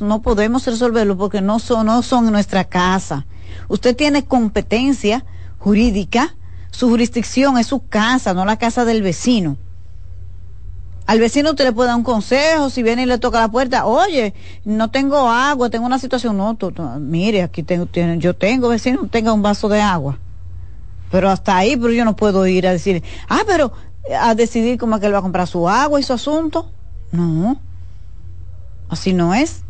no podemos resolverlo porque no son, no son nuestra casa. Usted tiene competencia jurídica, su jurisdicción es su casa, no la casa del vecino. Al vecino usted le puede dar un consejo, si viene y le toca la puerta, oye, no tengo agua, tengo una situación, no, mire, aquí tengo, yo tengo vecino, tenga un vaso de agua. Pero hasta ahí, pero yo no puedo ir a decir, ah, pero a decidir cómo es que él va a comprar su agua y su asunto. No, así no es.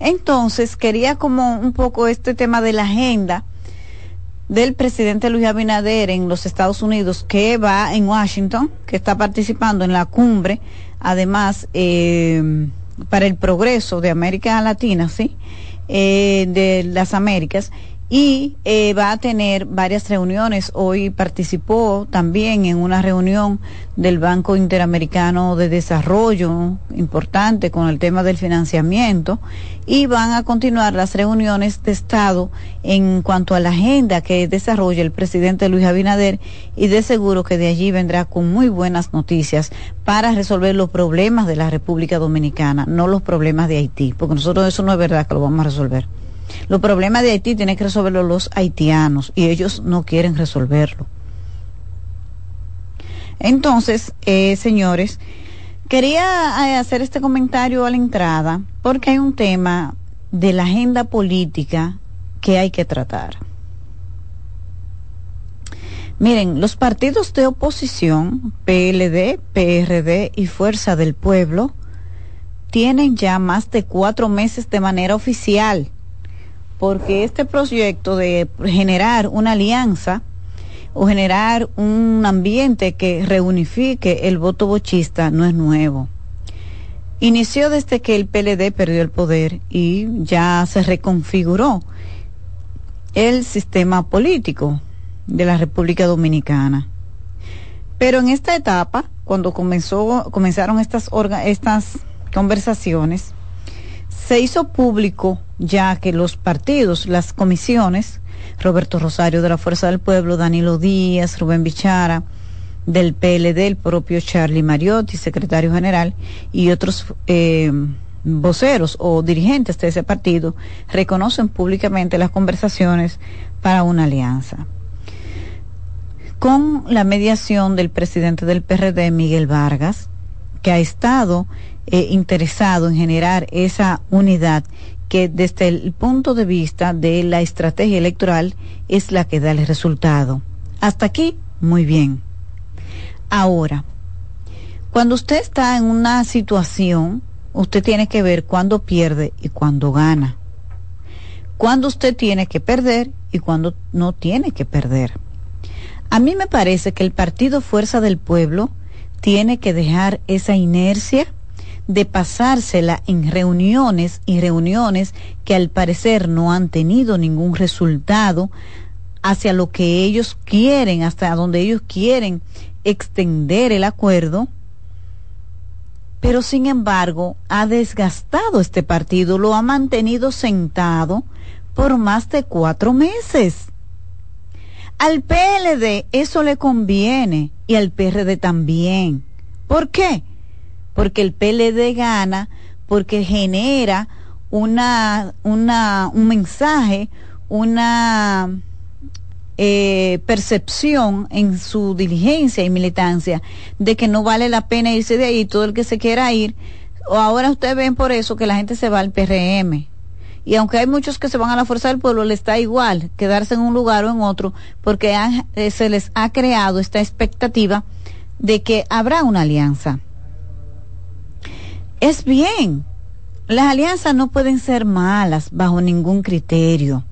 Entonces, quería como un poco este tema de la agenda del presidente Luis Abinader en los Estados Unidos, que va en Washington, que está participando en la cumbre, además, eh, para el progreso de América Latina, ¿sí? Eh, de las Américas y eh, va a tener varias reuniones. Hoy participó también en una reunión del Banco Interamericano de Desarrollo, importante con el tema del financiamiento, y van a continuar las reuniones de Estado en cuanto a la agenda que desarrolla el presidente Luis Abinader y de seguro que de allí vendrá con muy buenas noticias para resolver los problemas de la República Dominicana, no los problemas de Haití, porque nosotros eso no es verdad que lo vamos a resolver. Los problemas de Haití tienen que resolverlo los haitianos y ellos no quieren resolverlo. Entonces, eh, señores, quería eh, hacer este comentario a la entrada porque hay un tema de la agenda política que hay que tratar. Miren, los partidos de oposición, PLD, PRD y Fuerza del Pueblo, tienen ya más de cuatro meses de manera oficial porque este proyecto de generar una alianza o generar un ambiente que reunifique el voto bochista no es nuevo. Inició desde que el PLD perdió el poder y ya se reconfiguró el sistema político de la República Dominicana. Pero en esta etapa, cuando comenzó, comenzaron estas, estas conversaciones, se hizo público ya que los partidos, las comisiones, Roberto Rosario de la Fuerza del Pueblo, Danilo Díaz, Rubén Bichara, del PLD, el propio Charlie Mariotti, secretario general, y otros eh, voceros o dirigentes de ese partido reconocen públicamente las conversaciones para una alianza. Con la mediación del presidente del PRD, Miguel Vargas, que ha estado eh, interesado en generar esa unidad que desde el punto de vista de la estrategia electoral es la que da el resultado. Hasta aquí, muy bien. Ahora, cuando usted está en una situación, usted tiene que ver cuándo pierde y cuándo gana. Cuándo usted tiene que perder y cuándo no tiene que perder. A mí me parece que el Partido Fuerza del Pueblo tiene que dejar esa inercia de pasársela en reuniones y reuniones que al parecer no han tenido ningún resultado hacia lo que ellos quieren, hasta donde ellos quieren extender el acuerdo, pero sin embargo ha desgastado este partido, lo ha mantenido sentado por más de cuatro meses. Al PLD eso le conviene y al PRD también. ¿Por qué? Porque el PLD gana, porque genera una, una, un mensaje, una eh, percepción en su diligencia y militancia de que no vale la pena irse de ahí, todo el que se quiera ir, o ahora ustedes ven por eso que la gente se va al PRM. Y aunque hay muchos que se van a la fuerza del pueblo, les está igual quedarse en un lugar o en otro, porque eh, se les ha creado esta expectativa de que habrá una alianza es bien. Las alianzas no pueden ser malas bajo ningún criterio.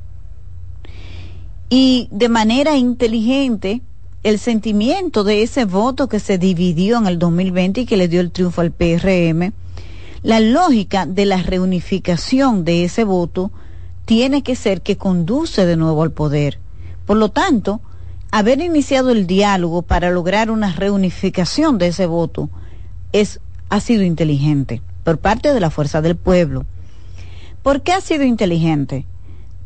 Y de manera inteligente, el sentimiento de ese voto que se dividió en el 2020 y que le dio el triunfo al PRM, la lógica de la reunificación de ese voto tiene que ser que conduce de nuevo al poder. Por lo tanto, haber iniciado el diálogo para lograr una reunificación de ese voto es ha sido inteligente por parte de la fuerza del pueblo. ¿Por qué ha sido inteligente?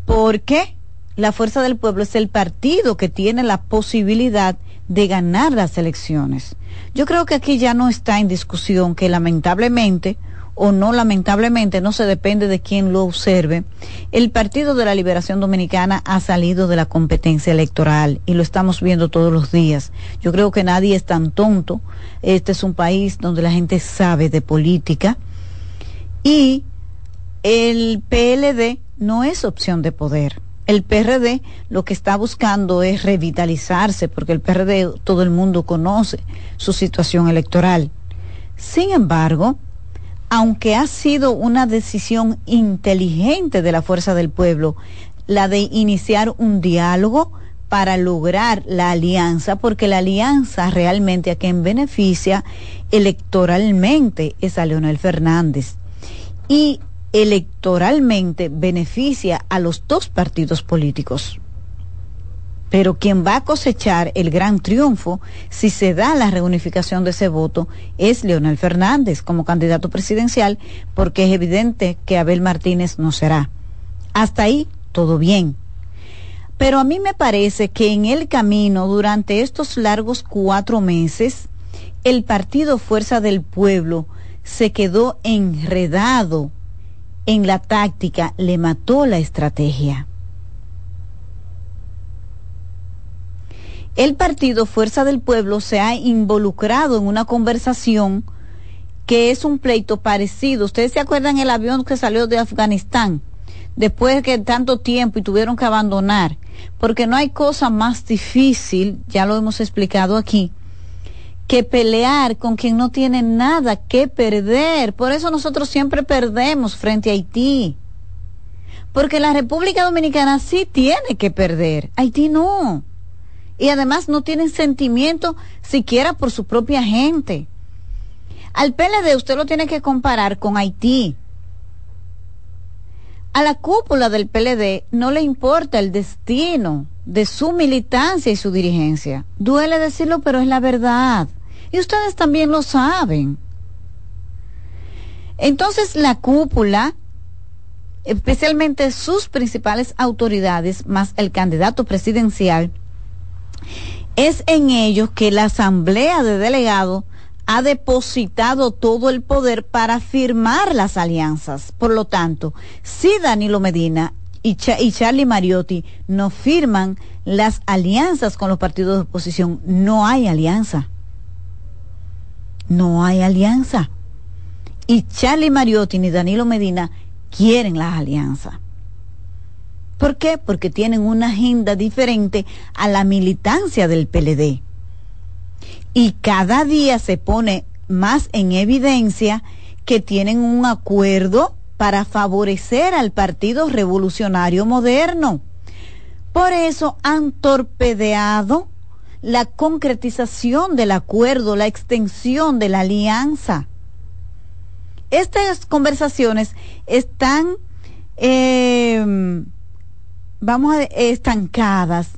Porque la fuerza del pueblo es el partido que tiene la posibilidad de ganar las elecciones. Yo creo que aquí ya no está en discusión que lamentablemente o no, lamentablemente, no se depende de quién lo observe, el Partido de la Liberación Dominicana ha salido de la competencia electoral y lo estamos viendo todos los días. Yo creo que nadie es tan tonto. Este es un país donde la gente sabe de política y el PLD no es opción de poder. El PRD lo que está buscando es revitalizarse porque el PRD todo el mundo conoce su situación electoral. Sin embargo, aunque ha sido una decisión inteligente de la fuerza del pueblo, la de iniciar un diálogo para lograr la alianza, porque la alianza realmente a quien beneficia electoralmente es a Leonel Fernández. Y electoralmente beneficia a los dos partidos políticos. Pero quien va a cosechar el gran triunfo, si se da la reunificación de ese voto, es Leonel Fernández como candidato presidencial, porque es evidente que Abel Martínez no será. Hasta ahí, todo bien. Pero a mí me parece que en el camino, durante estos largos cuatro meses, el partido Fuerza del Pueblo se quedó enredado en la táctica, le mató la estrategia. El partido Fuerza del Pueblo se ha involucrado en una conversación que es un pleito parecido. Ustedes se acuerdan el avión que salió de Afganistán después de tanto tiempo y tuvieron que abandonar, porque no hay cosa más difícil, ya lo hemos explicado aquí, que pelear con quien no tiene nada que perder. Por eso nosotros siempre perdemos frente a Haití. Porque la República Dominicana sí tiene que perder, Haití no y además no tienen sentimiento siquiera por su propia gente. Al PLD usted lo tiene que comparar con Haití. A la cúpula del PLD no le importa el destino de su militancia y su dirigencia. Duele decirlo, pero es la verdad. Y ustedes también lo saben. Entonces la cúpula, especialmente sus principales autoridades, más el candidato presidencial, es en ellos que la Asamblea de Delegados ha depositado todo el poder para firmar las alianzas. Por lo tanto, si Danilo Medina y, Charlie Mariotti no firman las alianzas con los partidos de oposición, no hay alianza. No hay alianza. Y Charlie Mariotti ni Danilo Medina quieren las alianzas. ¿Por qué? Porque tienen una agenda diferente a la militancia del PLD. Y cada día se pone más en evidencia que tienen un acuerdo para favorecer al Partido Revolucionario Moderno. Por eso han torpedeado la concretización del acuerdo, la extensión de la alianza. Estas conversaciones están eh, vamos a estancadas,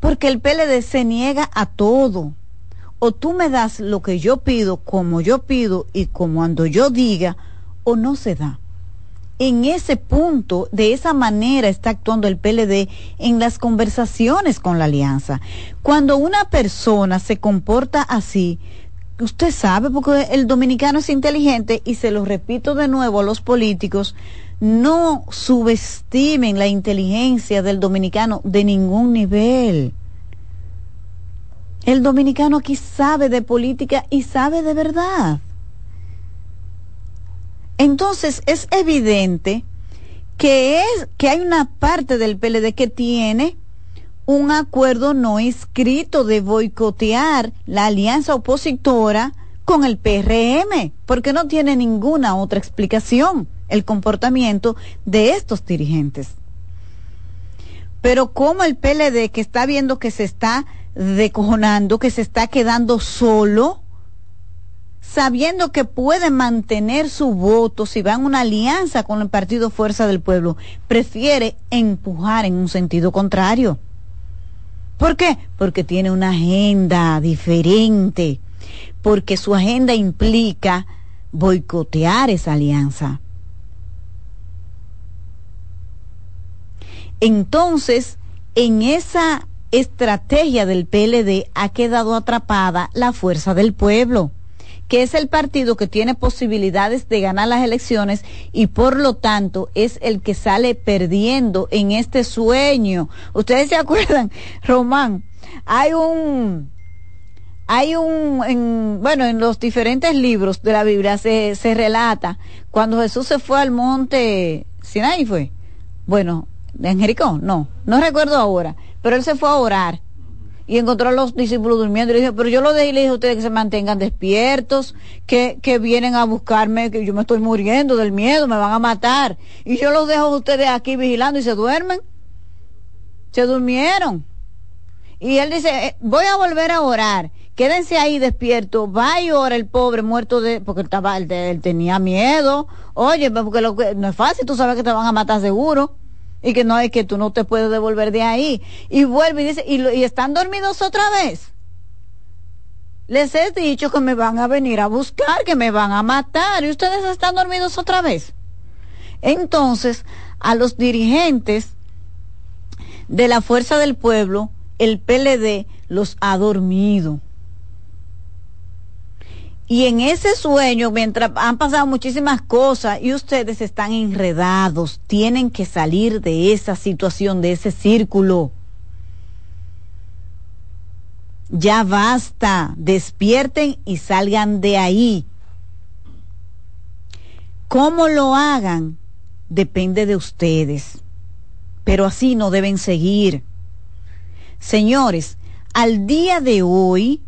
porque el PLD se niega a todo. O tú me das lo que yo pido, como yo pido y como cuando yo diga, o no se da. En ese punto, de esa manera está actuando el PLD en las conversaciones con la alianza. Cuando una persona se comporta así, usted sabe, porque el dominicano es inteligente, y se lo repito de nuevo a los políticos, no subestimen la inteligencia del dominicano de ningún nivel. El dominicano aquí sabe de política y sabe de verdad. Entonces es evidente que es que hay una parte del PLD que tiene un acuerdo no escrito de boicotear la alianza opositora con el PRM, porque no tiene ninguna otra explicación el comportamiento de estos dirigentes. Pero como el PLD que está viendo que se está decojonando, que se está quedando solo, sabiendo que puede mantener su voto si va en una alianza con el Partido Fuerza del Pueblo, prefiere empujar en un sentido contrario. ¿Por qué? Porque tiene una agenda diferente, porque su agenda implica boicotear esa alianza. Entonces, en esa estrategia del PLD ha quedado atrapada la fuerza del pueblo, que es el partido que tiene posibilidades de ganar las elecciones y por lo tanto es el que sale perdiendo en este sueño. Ustedes se acuerdan, Román, hay un hay un, en, bueno, en los diferentes libros de la Biblia se, se relata cuando Jesús se fue al monte Sinai fue, bueno, en Jericó, no, no recuerdo ahora, pero él se fue a orar y encontró a los discípulos durmiendo y le dijo, pero yo lo dejé y le dije a ustedes que se mantengan despiertos, que, que vienen a buscarme, que yo me estoy muriendo del miedo, me van a matar. Y yo los dejo a ustedes aquí vigilando y se duermen. Se durmieron. Y él dice, eh, voy a volver a orar quédense ahí despiertos, va y ora el pobre muerto de, porque él, estaba, él, tenía miedo, oye, porque lo, no es fácil, tú sabes que te van a matar seguro, y que no es que tú no te puedes devolver de ahí, y vuelve y dice, y, y están dormidos otra vez. Les he dicho que me van a venir a buscar, que me van a matar, y ustedes están dormidos otra vez. Entonces, a los dirigentes de la Fuerza del Pueblo, el PLD los ha dormido y en ese sueño, mientras han pasado muchísimas cosas y ustedes están enredados, tienen que salir de esa situación, de ese círculo. Ya basta, despierten y salgan de ahí. ¿Cómo lo hagan? Depende de ustedes. Pero así no deben seguir. Señores, al día de hoy,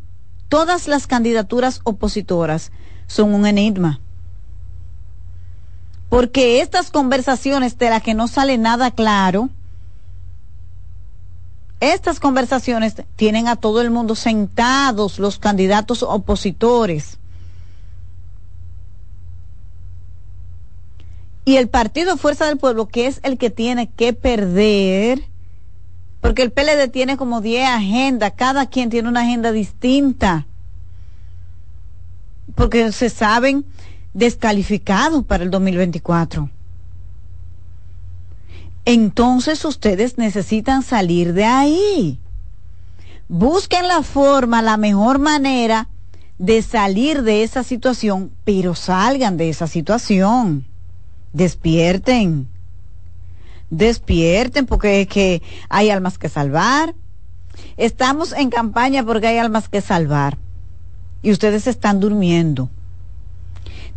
todas las candidaturas opositoras son un enigma. Porque estas conversaciones de las que no sale nada claro, estas conversaciones tienen a todo el mundo sentados los candidatos opositores. Y el Partido Fuerza del Pueblo, que es el que tiene que perder, porque el PLD tiene como 10 agendas, cada quien tiene una agenda distinta, porque se saben descalificados para el 2024. Entonces ustedes necesitan salir de ahí. Busquen la forma, la mejor manera de salir de esa situación, pero salgan de esa situación. Despierten despierten porque es que hay almas que salvar. Estamos en campaña porque hay almas que salvar y ustedes están durmiendo.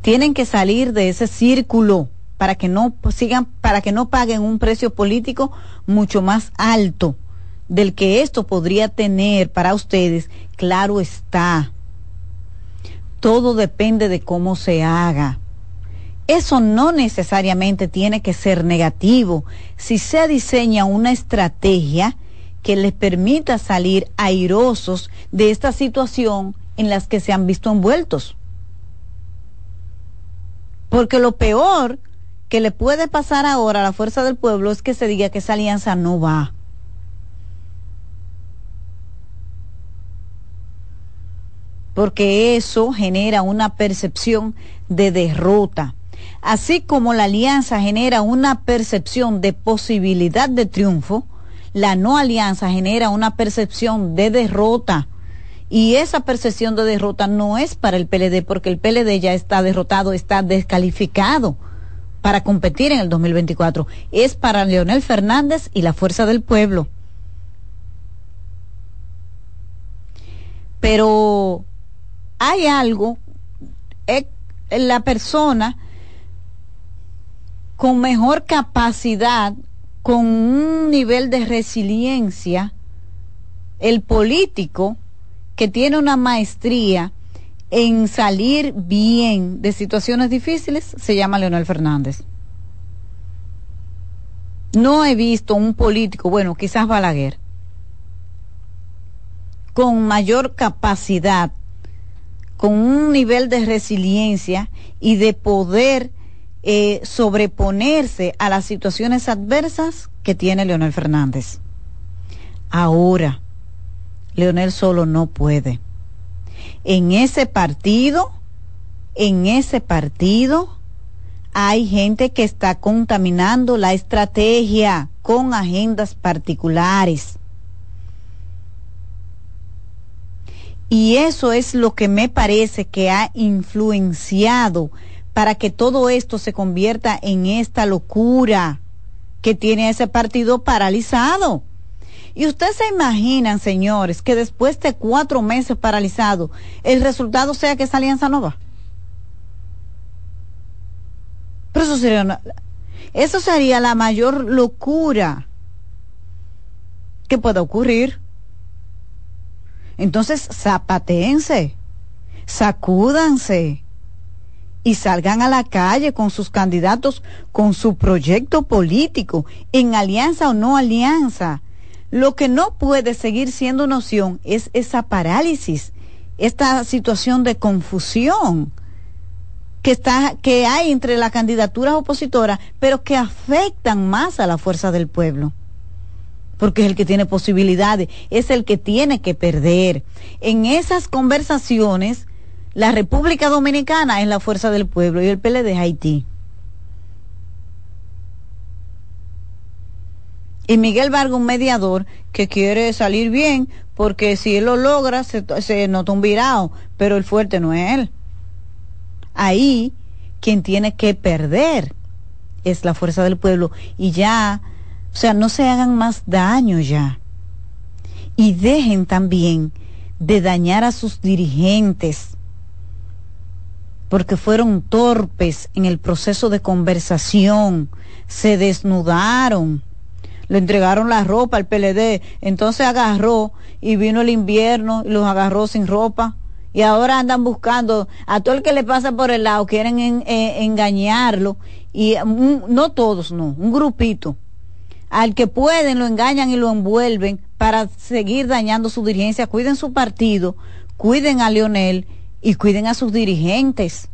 Tienen que salir de ese círculo para que no sigan, para que no paguen un precio político mucho más alto del que esto podría tener para ustedes. Claro está. Todo depende de cómo se haga. Eso no necesariamente tiene que ser negativo si se diseña una estrategia que les permita salir airosos de esta situación en las que se han visto envueltos. Porque lo peor que le puede pasar ahora a la fuerza del pueblo es que se diga que esa alianza no va. Porque eso genera una percepción de derrota Así como la alianza genera una percepción de posibilidad de triunfo, la no alianza genera una percepción de derrota. Y esa percepción de derrota no es para el PLD, porque el PLD ya está derrotado, está descalificado para competir en el 2024. Es para Leonel Fernández y la Fuerza del Pueblo. Pero hay algo, eh, la persona con mejor capacidad, con un nivel de resiliencia, el político que tiene una maestría en salir bien de situaciones difíciles se llama Leonel Fernández. No he visto un político, bueno, quizás Balaguer, con mayor capacidad, con un nivel de resiliencia y de poder eh, sobreponerse a las situaciones adversas que tiene Leonel Fernández. Ahora, Leonel solo no puede. En ese partido, en ese partido, hay gente que está contaminando la estrategia con agendas particulares. Y eso es lo que me parece que ha influenciado para que todo esto se convierta en esta locura que tiene ese partido paralizado. Y ustedes se imaginan, señores, que después de cuatro meses paralizado, el resultado sea que esa alianza no va. Pero eso sería, eso sería la mayor locura que pueda ocurrir. Entonces, zapateense, sacúdanse y salgan a la calle con sus candidatos, con su proyecto político, en alianza o no alianza. Lo que no puede seguir siendo una opción es esa parálisis, esta situación de confusión que está que hay entre las candidaturas opositoras, pero que afectan más a la fuerza del pueblo. Porque es el que tiene posibilidades, es el que tiene que perder. En esas conversaciones, la República Dominicana es la fuerza del pueblo y el PLD es Haití. Y Miguel Vargas, un mediador que quiere salir bien, porque si él lo logra, se, se nota un virado, pero el fuerte no es él. Ahí, quien tiene que perder es la fuerza del pueblo. Y ya, o sea, no se hagan más daño ya. Y dejen también de dañar a sus dirigentes porque fueron torpes en el proceso de conversación, se desnudaron, le entregaron la ropa al PLD, entonces agarró y vino el invierno y los agarró sin ropa. Y ahora andan buscando a todo el que le pasa por el lado, quieren eh, engañarlo. Y no todos, no, un grupito. Al que pueden lo engañan y lo envuelven para seguir dañando su dirigencia. Cuiden su partido, cuiden a Leonel y cuiden a sus dirigentes.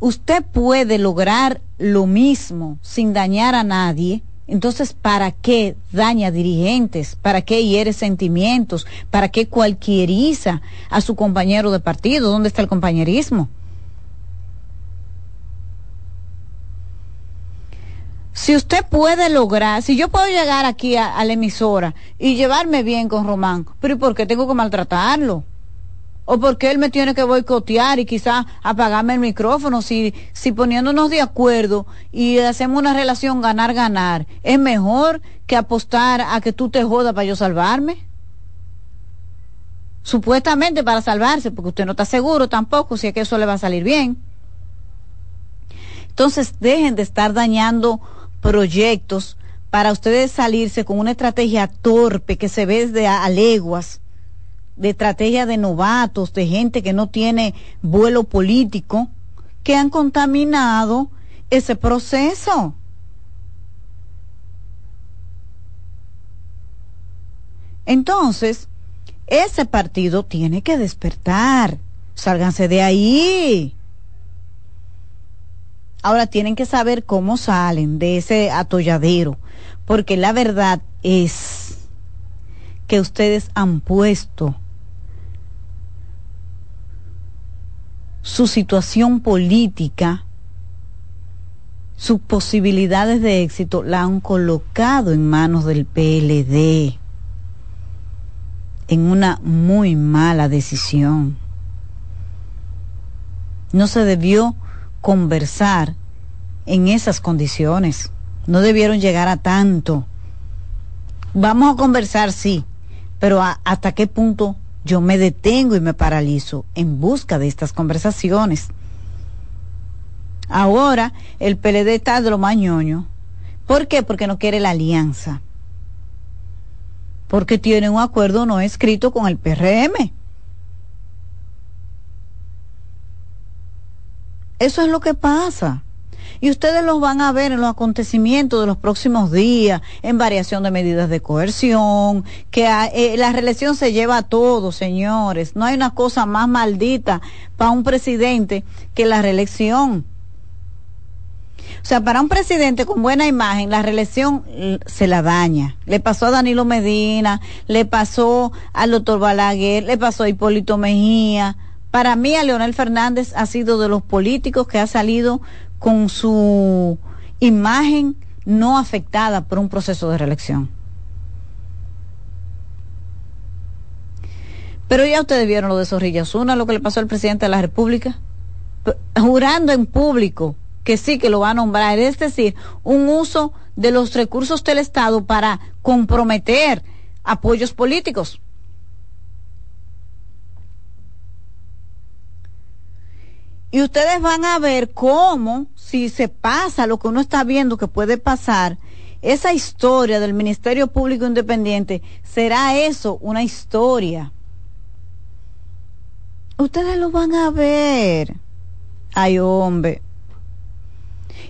Usted puede lograr lo mismo sin dañar a nadie. Entonces, ¿para qué daña dirigentes? ¿Para qué hiere sentimientos? ¿Para qué cualquieriza a su compañero de partido? ¿Dónde está el compañerismo? Si usted puede lograr, si yo puedo llegar aquí a, la emisora y llevarme bien con Román, pero ¿y por qué tengo que maltratarlo? O porque él me tiene que boicotear y quizás apagarme el micrófono si, si poniéndonos de acuerdo y hacemos una relación ganar-ganar, es mejor que apostar a que tú te jodas para yo salvarme. Supuestamente para salvarse, porque usted no está seguro tampoco si es que eso le va a salir bien. Entonces dejen de estar dañando proyectos para ustedes salirse con una estrategia torpe que se ve de a leguas de estrategia de novatos, de gente que no tiene vuelo político, que han contaminado ese proceso. Entonces, ese partido tiene que despertar. Sálganse de ahí. Ahora tienen que saber cómo salen de ese atolladero, porque la verdad es que ustedes han puesto su situación política, sus posibilidades de éxito, la han colocado en manos del PLD en una muy mala decisión. No se debió conversar en esas condiciones. No debieron llegar a tanto. Vamos a conversar, sí, pero ¿hasta qué punto yo me detengo y me paralizo en busca de estas conversaciones. Ahora el PLD está de lo mañoño. ¿Por qué? Porque no quiere la alianza. Porque tiene un acuerdo no escrito con el PRM. Eso es lo que pasa y ustedes los van a ver en los acontecimientos de los próximos días, en variación de medidas de coerción, que eh, la reelección se lleva a todos, señores. No hay una cosa más maldita para un presidente que la reelección. O sea, para un presidente con buena imagen, la reelección se la daña. Le pasó a Danilo Medina, le pasó al doctor Balaguer, le pasó a Hipólito Mejía. Para mí, a Leonel Fernández ha sido de los políticos que ha salido con su imagen no afectada por un proceso de reelección. Pero ya ustedes vieron lo de Zorrilla Zuna, lo que le pasó al presidente de la República, jurando en público que sí, que lo va a nombrar, es decir, un uso de los recursos del Estado para comprometer apoyos políticos. Y ustedes van a ver cómo, si se pasa lo que uno está viendo que puede pasar, esa historia del Ministerio Público Independiente será eso, una historia. Ustedes lo van a ver. Ay, hombre.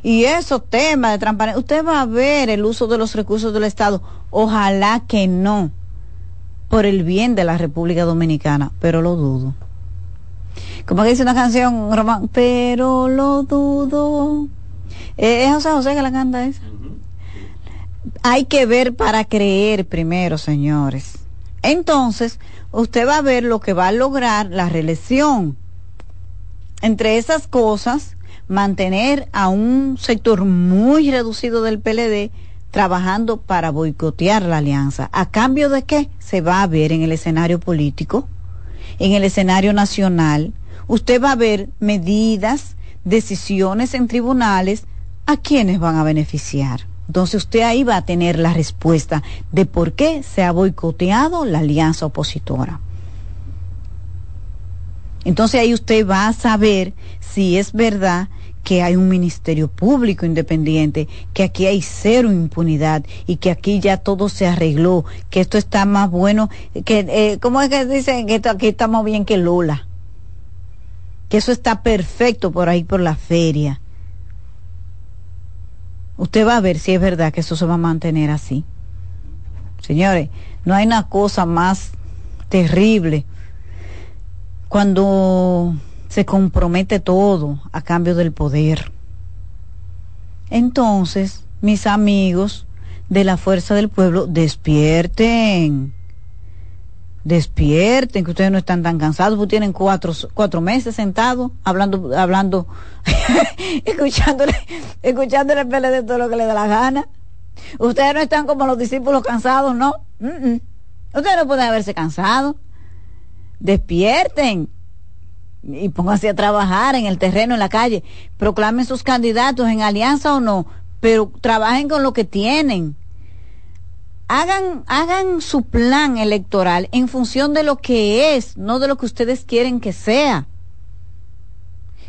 Y esos temas de transparencia, usted va a ver el uso de los recursos del Estado. Ojalá que no, por el bien de la República Dominicana, pero lo dudo. Como dice una canción, Román, pero lo dudo. Eh, es José José que la canta esa. Hay que ver para creer primero, señores. Entonces, usted va a ver lo que va a lograr la reelección. Entre esas cosas, mantener a un sector muy reducido del PLD trabajando para boicotear la alianza. ¿A cambio de qué? Se va a ver en el escenario político, en el escenario nacional, usted va a ver medidas, decisiones en tribunales a quienes van a beneficiar. Entonces usted ahí va a tener la respuesta de por qué se ha boicoteado la alianza opositora. Entonces ahí usted va a saber si es verdad que hay un ministerio público independiente, que aquí hay cero impunidad y que aquí ya todo se arregló, que esto está más bueno, que, eh, ¿cómo es que dicen que aquí estamos bien que Lola? Eso está perfecto por ahí por la feria. Usted va a ver si es verdad que eso se va a mantener así. Señores, no hay una cosa más terrible cuando se compromete todo a cambio del poder. Entonces, mis amigos de la fuerza del pueblo, despierten despierten, que ustedes no están tan cansados, porque tienen cuatro, cuatro meses sentados, hablando, hablando, escuchándole, escuchándole de todo lo que le da la gana. Ustedes no están como los discípulos cansados, ¿no? Ustedes no pueden haberse cansado. Despierten y pónganse a trabajar en el terreno, en la calle. Proclamen sus candidatos en alianza o no, pero trabajen con lo que tienen hagan, hagan su plan electoral en función de lo que es, no de lo que ustedes quieren que sea.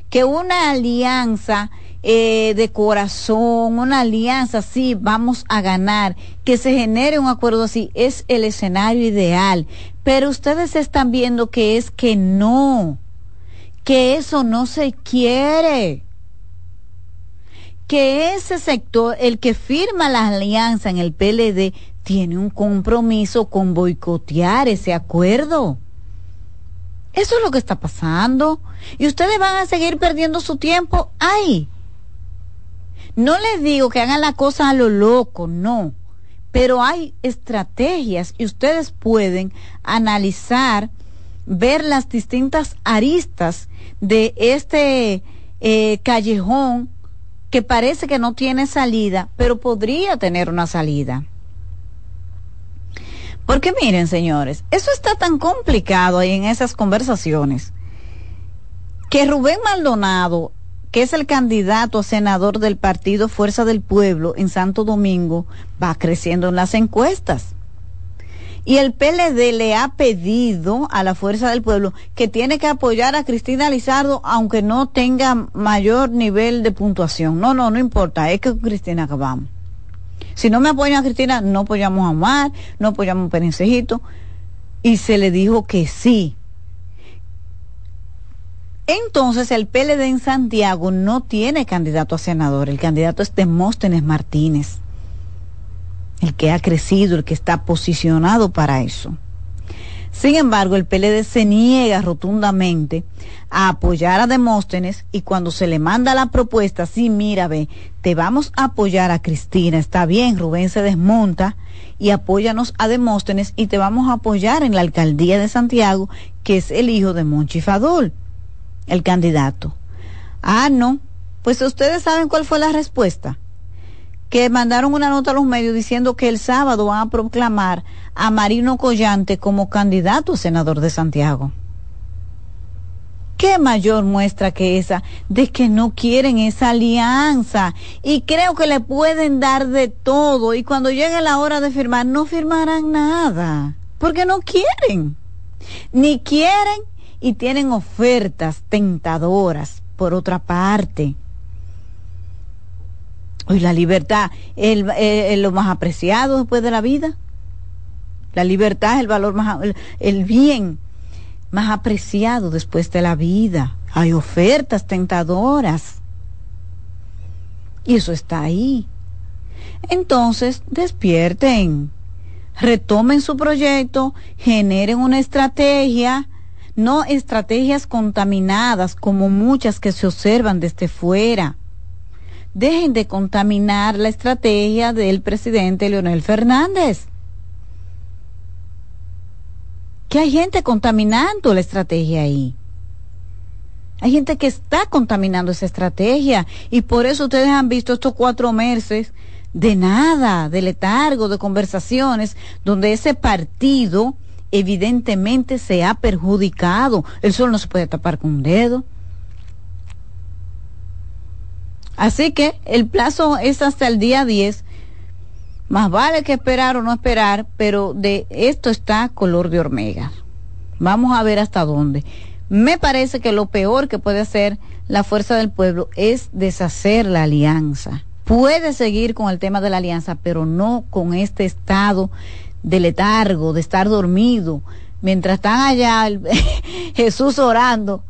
Que una alianza eh, de corazón, una alianza así, vamos a ganar, que se genere un acuerdo así, es el escenario ideal. Pero ustedes están viendo que es que no, que eso no se quiere que ese sector, el que firma la alianza en el PLD, tiene un compromiso con boicotear ese acuerdo. Eso es lo que está pasando. Y ustedes van a seguir perdiendo su tiempo ahí. No les digo que hagan la cosa a lo loco, no. Pero hay estrategias y ustedes pueden analizar, ver las distintas aristas de este eh, callejón que parece que no tiene salida, pero podría tener una salida. Porque miren, señores, eso está tan complicado ahí en esas conversaciones que Rubén Maldonado, que es el candidato a senador del partido Fuerza del Pueblo en Santo Domingo, va creciendo en las encuestas. Y el PLD le ha pedido a la Fuerza del Pueblo que tiene que apoyar a Cristina Lizardo aunque no tenga mayor nivel de puntuación. No, no, no importa, es que Cristina acabamos. Si no me apoyan a Cristina, no apoyamos a Omar, no apoyamos a Perencejito. Y se le dijo que sí. Entonces el PLD en Santiago no tiene candidato a senador, el candidato es Demóstenes Martínez, el que ha crecido, el que está posicionado para eso. Sin embargo, el PLD se niega rotundamente a apoyar a Demóstenes y cuando se le manda la propuesta, sí, mira, ve, te vamos a apoyar a Cristina, está bien, Rubén se desmonta y apóyanos a Demóstenes y te vamos a apoyar en la alcaldía de Santiago, que es el hijo de Monchi Fadul, el candidato. Ah, no, pues ustedes saben cuál fue la respuesta que mandaron una nota a los medios diciendo que el sábado van a proclamar a Marino Collante como candidato a senador de Santiago. ¿Qué mayor muestra que esa de que no quieren esa alianza? Y creo que le pueden dar de todo y cuando llegue la hora de firmar no firmarán nada, porque no quieren. Ni quieren y tienen ofertas tentadoras por otra parte. Hoy la libertad es el, lo más apreciado después de la vida. La libertad es el valor más, el bien más apreciado después de la vida. Hay ofertas tentadoras. Y eso está ahí. Entonces, despierten, retomen su proyecto, generen una estrategia, no estrategias contaminadas como muchas que se observan desde fuera. Dejen de contaminar la estrategia del presidente Leonel Fernández que hay gente contaminando la estrategia ahí. Hay gente que está contaminando esa estrategia y por eso ustedes han visto estos cuatro meses de nada, de letargo, de conversaciones, donde ese partido evidentemente se ha perjudicado. El sol no se puede tapar con un dedo. Así que el plazo es hasta el día 10 más vale que esperar o no esperar, pero de esto está color de hormiga. Vamos a ver hasta dónde. Me parece que lo peor que puede hacer la fuerza del pueblo es deshacer la alianza. Puede seguir con el tema de la alianza, pero no con este estado de letargo, de estar dormido. Mientras están allá Jesús orando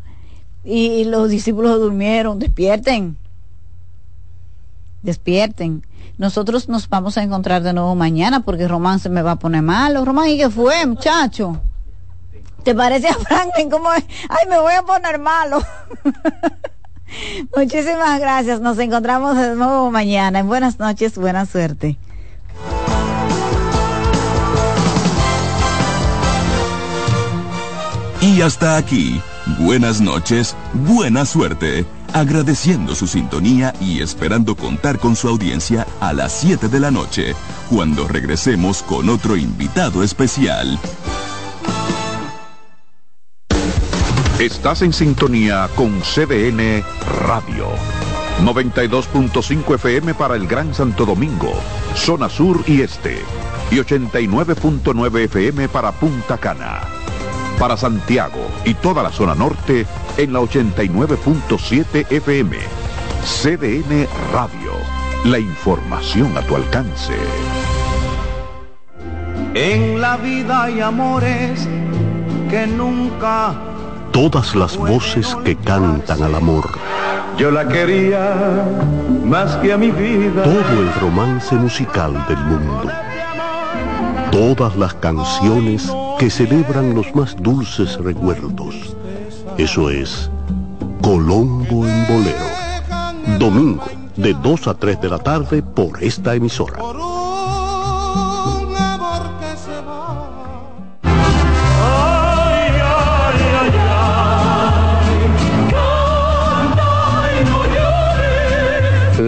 y los discípulos durmieron, despierten, despierten nosotros nos vamos a encontrar de nuevo mañana porque Román se me va a poner malo. Román, ¿y qué fue, muchacho? ¿Te parece a Franklin cómo es? Ay, me voy a poner malo. Muchísimas gracias. Nos encontramos de nuevo mañana. Buenas noches, buena suerte. Y hasta aquí. Buenas noches, buena suerte agradeciendo su sintonía y esperando contar con su audiencia a las 7 de la noche, cuando regresemos con otro invitado especial. Estás en sintonía con CDN Radio. 92.5 FM para el Gran Santo Domingo, zona sur y este, y 89.9 FM para Punta Cana. Para Santiago y toda la zona norte, en la 89.7 FM. CDN Radio. La información a tu alcance. En la vida hay amores que nunca... Todas las voces que cantan al amor. Yo la quería más que a mi vida. Todo el romance musical del mundo. Todas las canciones que celebran los más dulces recuerdos eso es Colombo en Bolero. Domingo, de 2 a 3 de la tarde por esta emisora.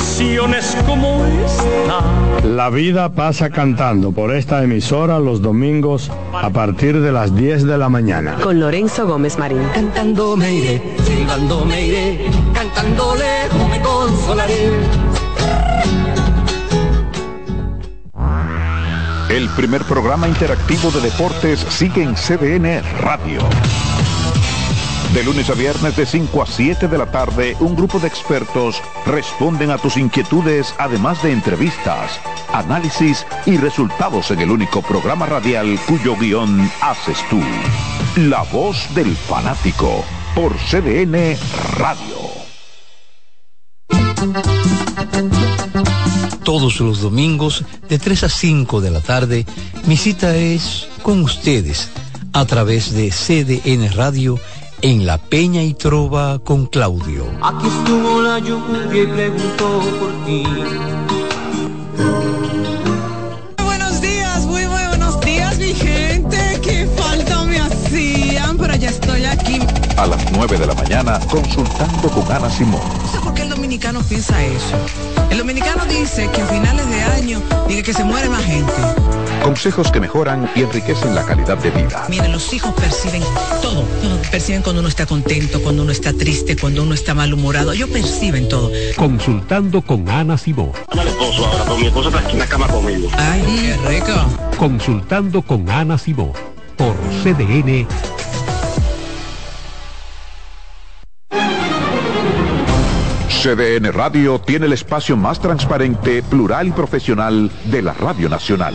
canciones como esta. La vida pasa cantando por esta emisora los domingos a partir de las 10 de la mañana. Con Lorenzo Gómez Marín. Cantando me iré, silbando me iré, cantando lejos me consolaré. El primer programa interactivo de deportes sigue en CDN Radio. De lunes a viernes de 5 a 7 de la tarde, un grupo de expertos responden a tus inquietudes, además de entrevistas, análisis y resultados en el único programa radial cuyo guion haces tú. La voz del fanático por CDN Radio. Todos los domingos de 3 a 5 de la tarde, mi cita es con ustedes a través de CDN Radio en La Peña y Trova con Claudio. Aquí estuvo la lluvia y preguntó por ti. Muy buenos días, muy, muy buenos días, mi gente. Qué falta me hacían, pero ya estoy aquí. A las 9 de la mañana, consultando con Ana Simón. No sé por qué el dominicano piensa eso. El dominicano dice que a finales de año, dice que se muere más gente Consejos que mejoran y enriquecen la calidad de vida. Miren, los hijos perciben todo, todo. Perciben cuando uno está contento, cuando uno está triste, cuando uno está malhumorado. Ellos perciben todo. Consultando con Ana Simón. Ana esposo ahora, con mi esposo está aquí en la cama conmigo. Ay, qué rico. Consultando con Ana Simón. Por CDN CDN Radio tiene el espacio más transparente, plural y profesional de la Radio Nacional.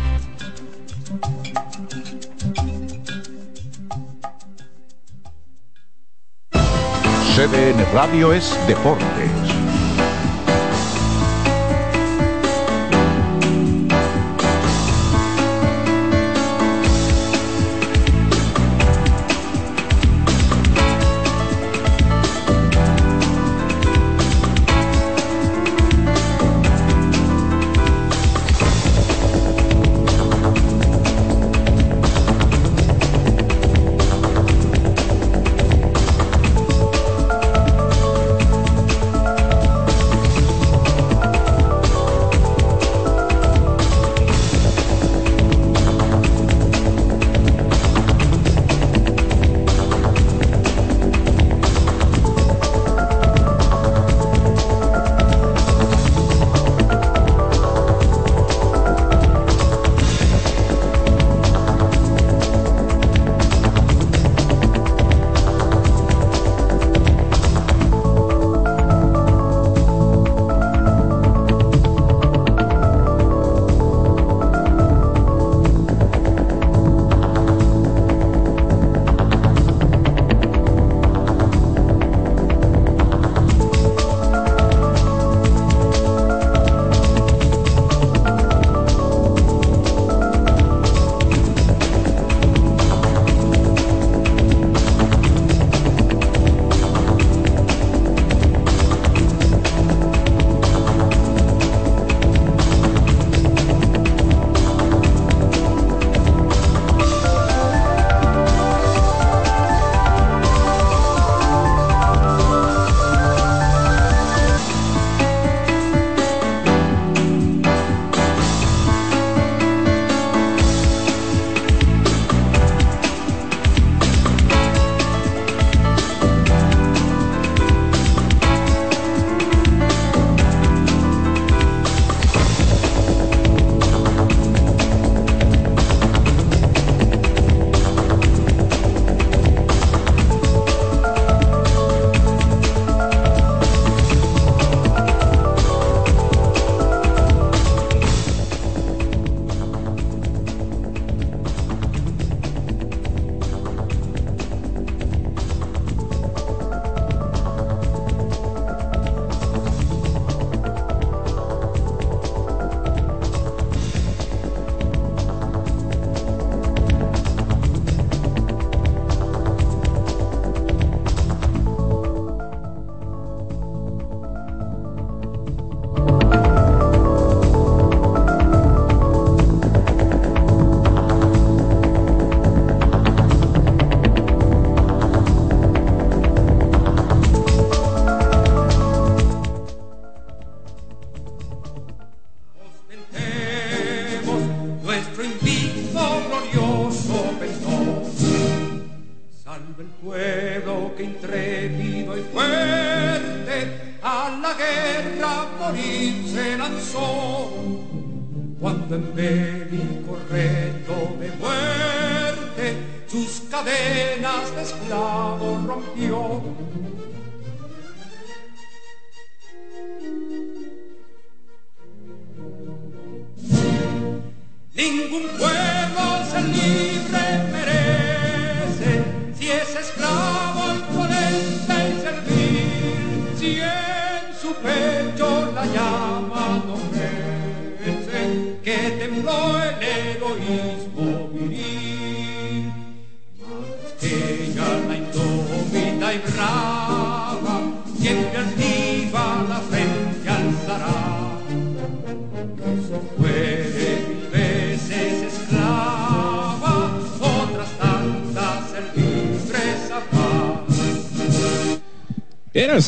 CDN Radio es Deportes.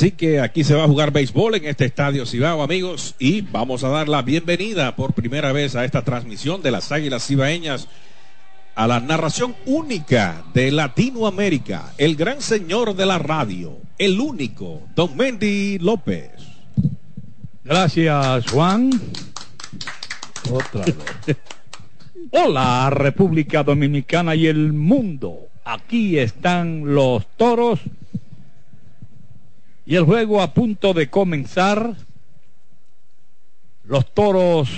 Así que aquí se va a jugar béisbol en este estadio Cibao, amigos, y vamos a dar la bienvenida por primera vez a esta transmisión de las Águilas Cibaeñas a la narración única de Latinoamérica, el gran señor de la radio, el único, Don Mendy López. Gracias, Juan. Otra vez. Hola, República Dominicana y el mundo. Aquí están los toros. Y el juego a punto de comenzar. Los toros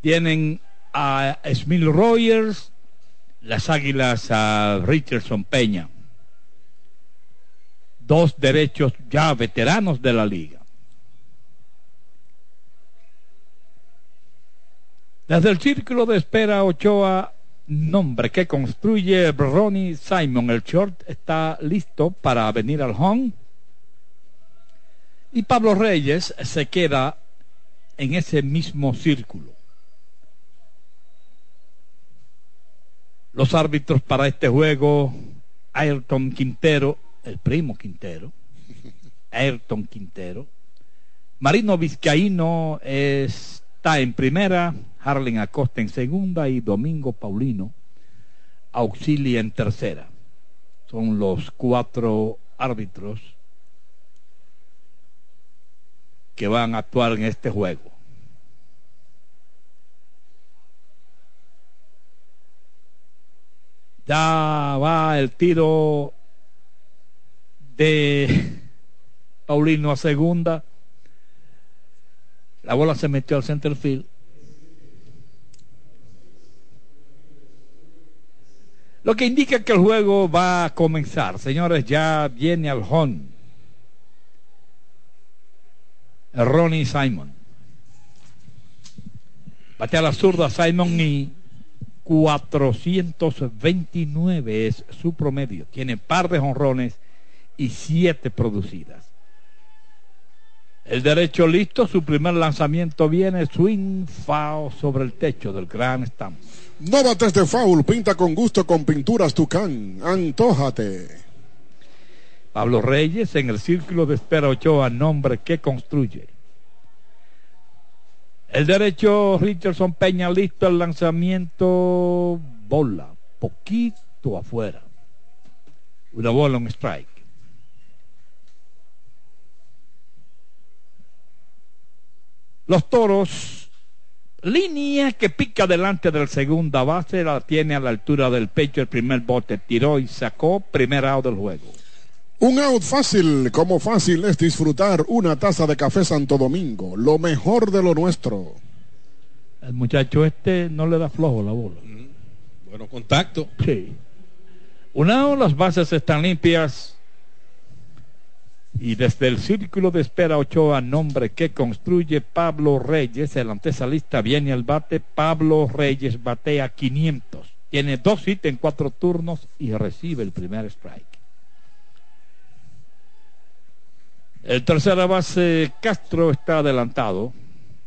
tienen a Smith Rogers, las águilas a Richardson Peña. Dos derechos ya veteranos de la liga. Desde el círculo de espera Ochoa, nombre que construye Ronnie Simon, el short está listo para venir al home. Y Pablo Reyes se queda en ese mismo círculo. Los árbitros para este juego, Ayrton Quintero, el primo Quintero, Ayrton Quintero, Marino Vizcaíno está en primera, Harlen Acosta en segunda y Domingo Paulino auxilia en tercera. Son los cuatro árbitros que van a actuar en este juego. Ya va el tiro de Paulino a segunda. La bola se metió al center field. Lo que indica que el juego va a comenzar. Señores, ya viene al home. Ronnie Simon. Batea la zurda Simon y 429 es su promedio. Tiene par de jonrones y siete producidas. El derecho listo, su primer lanzamiento viene, swing foul sobre el techo del Gran Stamp. No bates de foul, pinta con gusto con pinturas Tucán. Antójate. Pablo Reyes en el círculo de espera Ochoa, nombre que construye. El derecho Richardson Peña listo, el lanzamiento bola, poquito afuera. Una bola, un strike. Los toros, línea que pica delante del segunda base, la tiene a la altura del pecho el primer bote, tiró y sacó primer out del juego. Un out fácil, como fácil es disfrutar una taza de café Santo Domingo, lo mejor de lo nuestro. El muchacho este no le da flojo la bola. Bueno, contacto. Sí. Un out, las bases están limpias. Y desde el círculo de espera Ochoa, nombre que construye Pablo Reyes, el antesalista viene al bate. Pablo Reyes batea 500. Tiene dos hits en cuatro turnos y recibe el primer strike. El tercera base Castro está adelantado.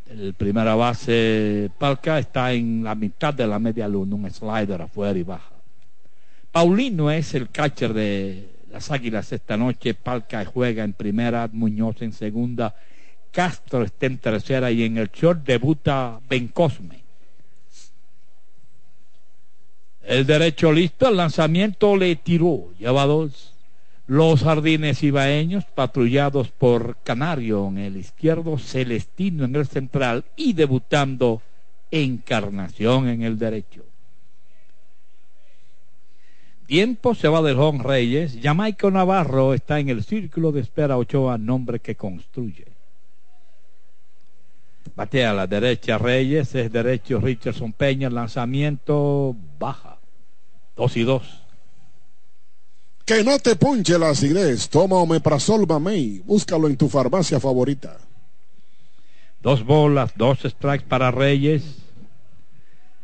El primera base Palca está en la mitad de la media luna, un slider afuera y baja. Paulino es el catcher de las Águilas esta noche. Palca juega en primera, Muñoz en segunda, Castro está en tercera y en el short debuta Ben Cosme. El derecho listo, el lanzamiento le tiró, lleva dos. Los jardines ibaeños patrullados por Canario en el izquierdo, Celestino en el central y debutando Encarnación en el derecho. Tiempo se va del Home Reyes. Jamaica Navarro está en el círculo de espera Ochoa, nombre que construye. Batea a la derecha Reyes, es derecho Richardson Peña, lanzamiento baja. Dos y dos. Que no te ponche la acidez. Toma Omeprazol Mamey. Búscalo en tu farmacia favorita. Dos bolas, dos strikes para Reyes.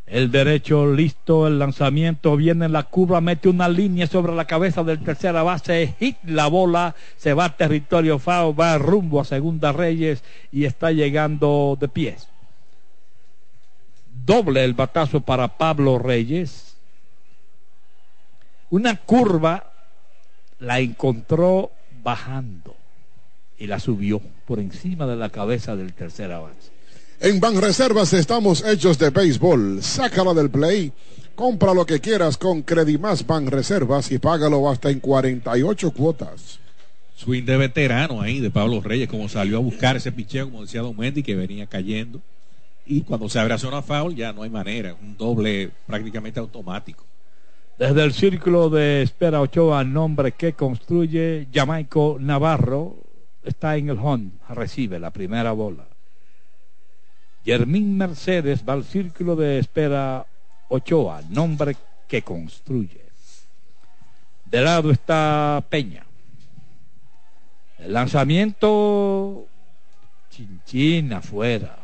El derecho listo, el lanzamiento viene en la curva, mete una línea sobre la cabeza del tercera base, hit la bola, se va a territorio FAO, va rumbo a segunda Reyes y está llegando de pies. Doble el batazo para Pablo Reyes. Una curva la encontró bajando y la subió por encima de la cabeza del tercera base. En Banreservas estamos hechos de béisbol. Sácala del play. Compra lo que quieras con Credimas Banreservas y págalo hasta en 48 cuotas. Swing de veterano ahí de Pablo Reyes, como salió a buscar ese picheo, como decía Don Mendy, que venía cayendo. Y cuando se abre a zona foul, ya no hay manera. Un doble prácticamente automático. Desde el círculo de espera Ochoa, nombre que construye Jamaico Navarro, está en el home, recibe la primera bola. Germín Mercedes va al círculo de espera Ochoa, nombre que construye. De lado está Peña. El lanzamiento chinchín afuera.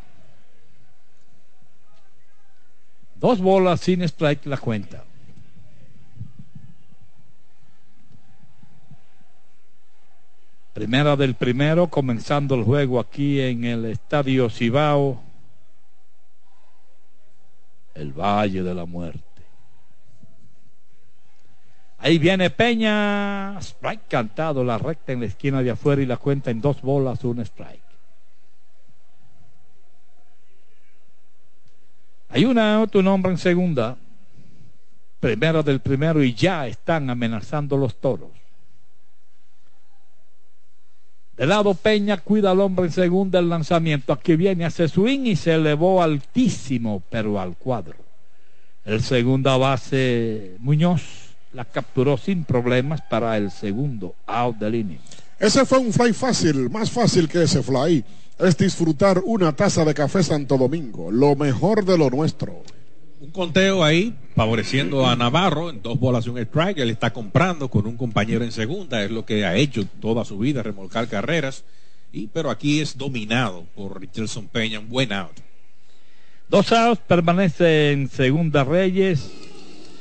Dos bolas sin strike la cuenta. Primera del primero, comenzando el juego aquí en el Estadio Cibao el Valle de la Muerte. Ahí viene Peña, strike cantado, la recta en la esquina de afuera y la cuenta en dos bolas, un strike. Hay una otro nombre en segunda, primera del primero y ya están amenazando los toros. De lado Peña cuida al hombre en segunda el lanzamiento. Aquí viene, hace swing y se elevó altísimo, pero al cuadro. El segunda base Muñoz la capturó sin problemas para el segundo out del inning. Ese fue un fly fácil, más fácil que ese fly. Es disfrutar una taza de café Santo Domingo, lo mejor de lo nuestro. Un conteo ahí, favoreciendo a Navarro en dos bolas y un strike. Él está comprando con un compañero en segunda, es lo que ha hecho toda su vida, remolcar carreras. Y, pero aquí es dominado por Richardson Peña, un buen out. Dos outs permanece en segunda Reyes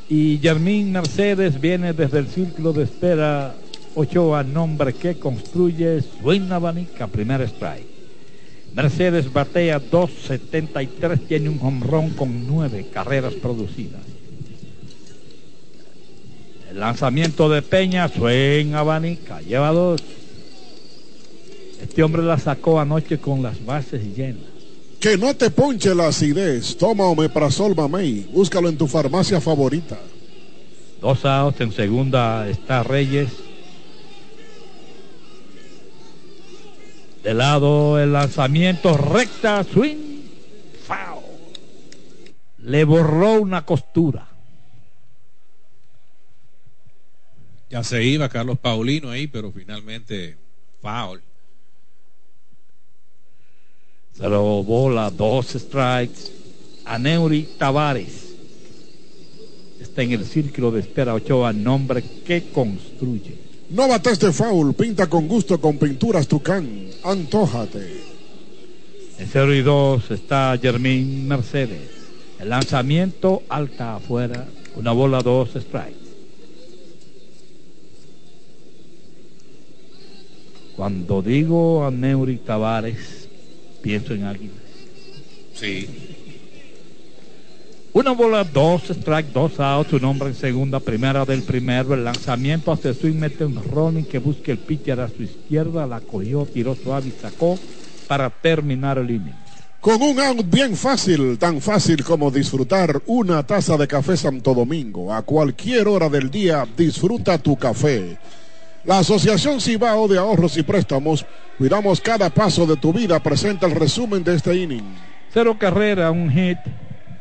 y Germín Mercedes viene desde el círculo de espera Ochoa, nombre que construye Suena Abanica, primer strike. Mercedes batea 2.73, tiene un hombrón con nueve carreras producidas. El lanzamiento de Peña, suena abanica, lleva dos. Este hombre la sacó anoche con las bases llenas. Que no te ponche la acidez. Toma Omeprazol Mamey. Búscalo en tu farmacia favorita. Dos outs en segunda está Reyes. De lado el lanzamiento recta, swing, foul. Le borró una costura. Ya se iba Carlos Paulino ahí, pero finalmente foul. Se lo bola dos strikes. A Neuri Tavares. Está en el círculo de espera Ochoa, nombre que construye. No bates de foul, pinta con gusto con pinturas Tucán. Antójate. En 0 y 2 está Germín Mercedes. El lanzamiento alta afuera, una bola, dos strikes. Cuando digo a Neuri Tavares, pienso en Águilas. Sí. Una bola, dos strike, dos outs, un hombre en segunda, primera del primero, el lanzamiento hacia swing, mete un running que busque el pitcher a su izquierda, la cogió, tiró suave y sacó para terminar el inning. Con un out bien fácil, tan fácil como disfrutar una taza de café Santo Domingo. A cualquier hora del día, disfruta tu café. La Asociación Cibao de Ahorros y Préstamos, cuidamos cada paso de tu vida, presenta el resumen de este inning. Cero carrera, un hit,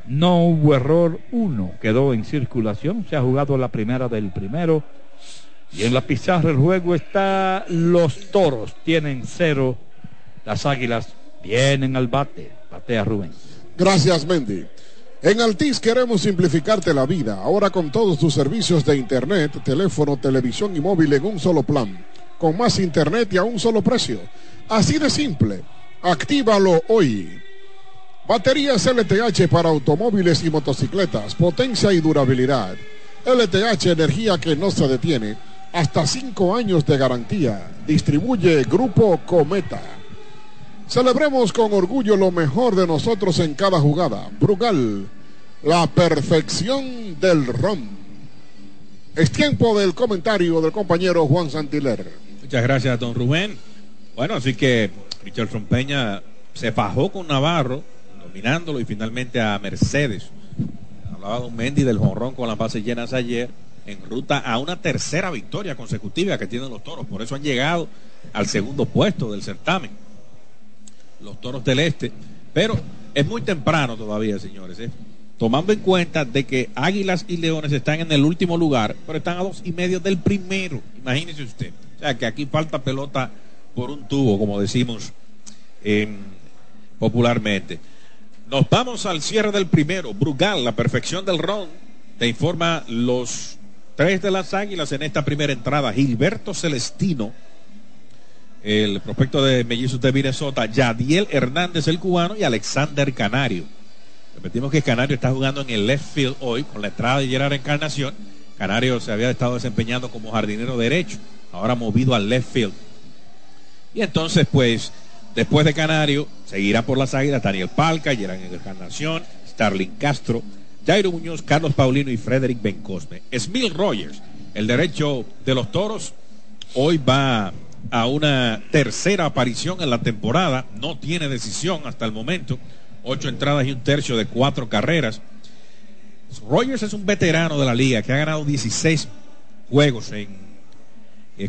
no hubo error, uno quedó en circulación, se ha jugado la primera del primero. Y en la pizarra el juego está los toros, tienen cero, las águilas vienen al bate, batea Rubén. Gracias, Mendy. En Altis queremos simplificarte la vida, ahora con todos tus servicios de internet, teléfono, televisión y móvil en un solo plan, con más internet y a un solo precio. Así de simple. Actívalo hoy. Baterías LTH para automóviles y motocicletas, potencia y durabilidad. LTH, energía que no se detiene, hasta 5 años de garantía. Distribuye Grupo Cometa. Celebremos con orgullo lo mejor de nosotros en cada jugada. Brugal, la perfección del ron. Es tiempo del comentario del compañero Juan Santiler. Muchas gracias, don Rubén. Bueno, así que Richardson Peña se fajó con Navarro, dominándolo y finalmente a Mercedes. Hablaba Don Mendy del jonrón con las bases llenas ayer, en ruta a una tercera victoria consecutiva que tienen los toros. Por eso han llegado al segundo puesto del certamen. Los toros del este. Pero es muy temprano todavía, señores. ¿eh? Tomando en cuenta de que Águilas y Leones están en el último lugar, pero están a dos y medio del primero. Imagínese usted. O sea que aquí falta pelota por un tubo, como decimos eh, popularmente. Nos vamos al cierre del primero. Brugal, la perfección del ron. Te informa los tres de las águilas en esta primera entrada. Gilberto Celestino, el prospecto de Mellizos de Minnesota. Yadiel Hernández, el cubano. Y Alexander Canario. Repetimos que Canario está jugando en el left field hoy con la entrada de Gerard Encarnación. Canario se había estado desempeñando como jardinero derecho. Ahora movido al left field. Y entonces, pues, después de Canario, seguirá por las águilas Daniel Palca, Gerard Encarnación, Starling Castro, Jairo Muñoz, Carlos Paulino y Frederick Bencosme. Smil Rogers, el derecho de los toros, hoy va a una tercera aparición en la temporada. No tiene decisión hasta el momento. Ocho entradas y un tercio de cuatro carreras. Rogers es un veterano de la liga que ha ganado 16 juegos eh,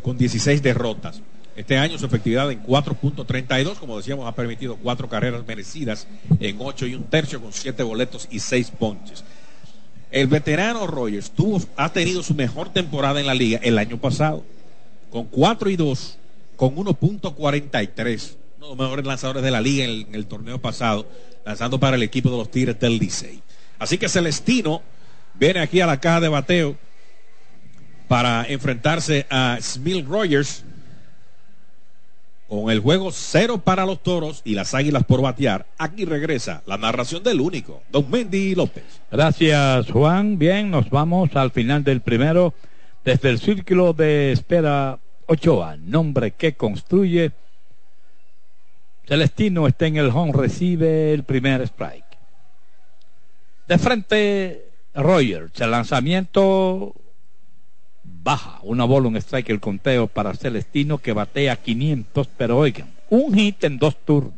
con 16 derrotas. Este año su efectividad en 4.32, como decíamos, ha permitido cuatro carreras merecidas en ocho y un tercio con siete boletos y seis ponches. El veterano Rogers tuvo, ha tenido su mejor temporada en la liga el año pasado, con 4 y 2, con 1.43, uno de los mejores lanzadores de la liga en el, en el torneo pasado, lanzando para el equipo de los Tigres del Licey. Así que Celestino viene aquí a la caja de bateo para enfrentarse a Smil Rogers con el juego cero para los toros y las águilas por batear. Aquí regresa la narración del único, Don Mendy López. Gracias, Juan. Bien, nos vamos al final del primero. Desde el círculo de espera Ochoa, nombre que construye. Celestino está en el home, recibe el primer strike. De frente, Rogers, el lanzamiento baja, una bola, un strike, el conteo para Celestino que batea 500, pero oigan, un hit en dos turnos,